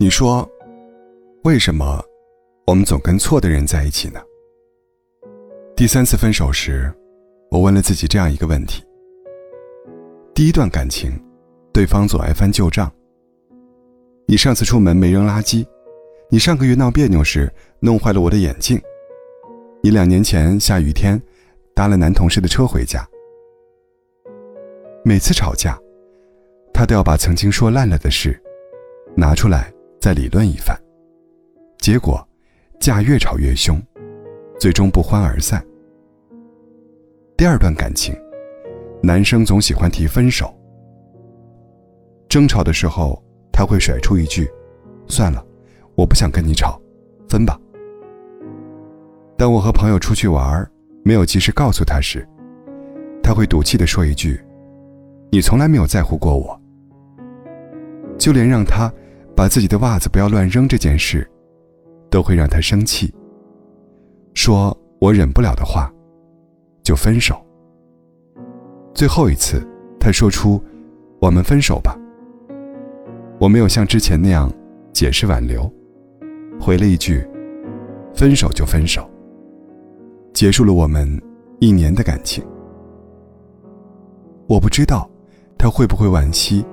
你说，为什么我们总跟错的人在一起呢？第三次分手时，我问了自己这样一个问题：第一段感情，对方总爱翻旧账。你上次出门没扔垃圾，你上个月闹别扭时弄坏了我的眼镜，你两年前下雨天搭了男同事的车回家。每次吵架，他都要把曾经说烂了的事拿出来。再理论一番，结果架越吵越凶，最终不欢而散。第二段感情，男生总喜欢提分手。争吵的时候，他会甩出一句：“算了，我不想跟你吵，分吧。”当我和朋友出去玩，没有及时告诉他时，他会赌气的说一句：“你从来没有在乎过我。”就连让他。把自己的袜子不要乱扔这件事，都会让他生气。说我忍不了的话，就分手。最后一次，他说出“我们分手吧”。我没有像之前那样解释挽留，回了一句：“分手就分手。”结束了我们一年的感情。我不知道他会不会惋惜，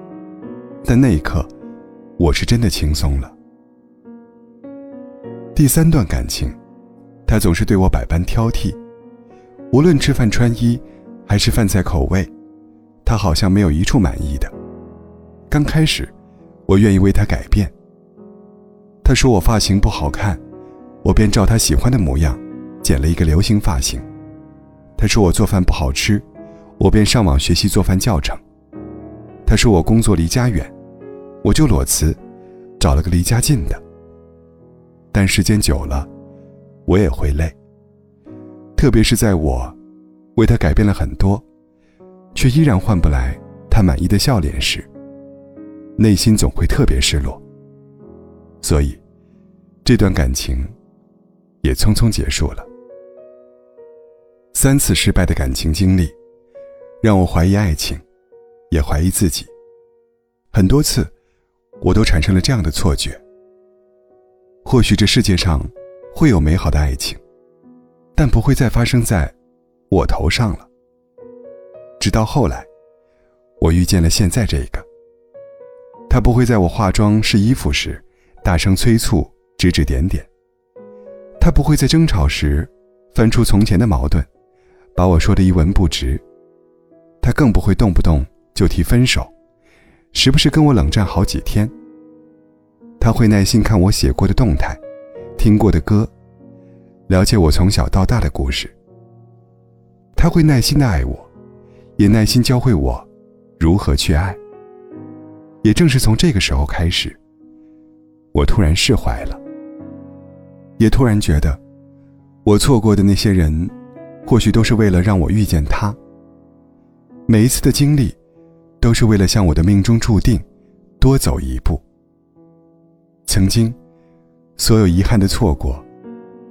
但那一刻。我是真的轻松了。第三段感情，他总是对我百般挑剔，无论吃饭穿衣，还是饭菜口味，他好像没有一处满意的。刚开始，我愿意为他改变。他说我发型不好看，我便照他喜欢的模样，剪了一个流行发型。他说我做饭不好吃，我便上网学习做饭教程。他说我工作离家远。我就裸辞，找了个离家近的。但时间久了，我也会累。特别是在我为他改变了很多，却依然换不来他满意的笑脸时，内心总会特别失落。所以，这段感情也匆匆结束了。三次失败的感情经历，让我怀疑爱情，也怀疑自己。很多次。我都产生了这样的错觉：或许这世界上会有美好的爱情，但不会再发生在我头上了。直到后来，我遇见了现在这个。他不会在我化妆试衣服时大声催促、指指点点；他不会在争吵时翻出从前的矛盾，把我说的一文不值；他更不会动不动就提分手。时不时跟我冷战好几天。他会耐心看我写过的动态，听过的歌，了解我从小到大的故事。他会耐心的爱我，也耐心教会我如何去爱。也正是从这个时候开始，我突然释怀了，也突然觉得，我错过的那些人，或许都是为了让我遇见他。每一次的经历。都是为了向我的命中注定多走一步。曾经，所有遗憾的错过，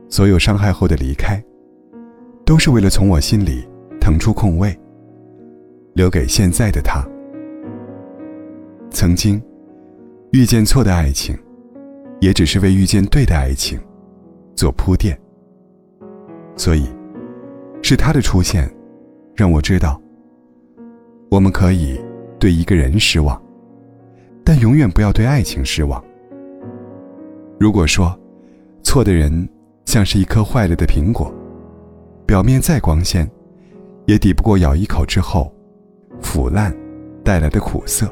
所有伤害后的离开，都是为了从我心里腾出空位，留给现在的他。曾经，遇见错的爱情，也只是为遇见对的爱情做铺垫。所以，是他的出现，让我知道，我们可以。对一个人失望，但永远不要对爱情失望。如果说，错的人像是一颗坏了的苹果，表面再光鲜，也抵不过咬一口之后腐烂带来的苦涩。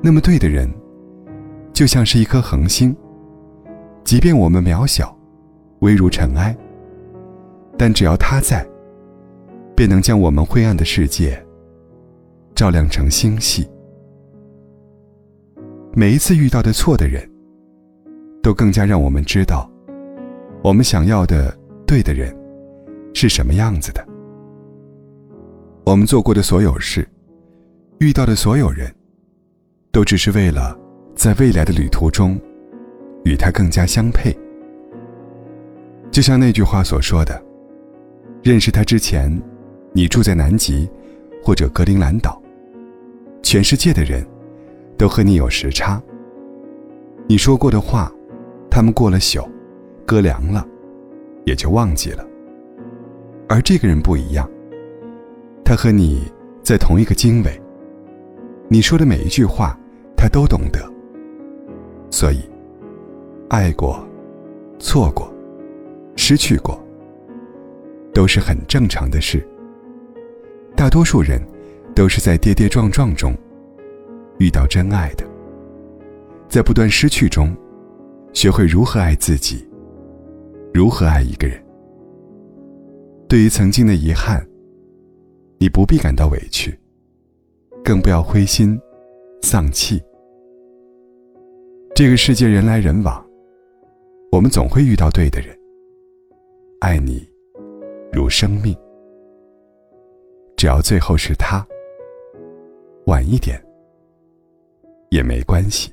那么对的人，就像是一颗恒星，即便我们渺小，微如尘埃，但只要他在，便能将我们灰暗的世界。照亮成星系。每一次遇到的错的人，都更加让我们知道，我们想要的对的人是什么样子的。我们做过的所有事，遇到的所有人，都只是为了在未来的旅途中与他更加相配。就像那句话所说的：“认识他之前，你住在南极或者格陵兰岛。”全世界的人，都和你有时差。你说过的话，他们过了宿，搁凉了，也就忘记了。而这个人不一样，他和你在同一个经纬。你说的每一句话，他都懂得。所以，爱过，错过，失去过，都是很正常的事。大多数人都是在跌跌撞撞中遇到真爱的，在不断失去中，学会如何爱自己，如何爱一个人。对于曾经的遗憾，你不必感到委屈，更不要灰心丧气。这个世界人来人往，我们总会遇到对的人。爱你如生命，只要最后是他，晚一点也没关系。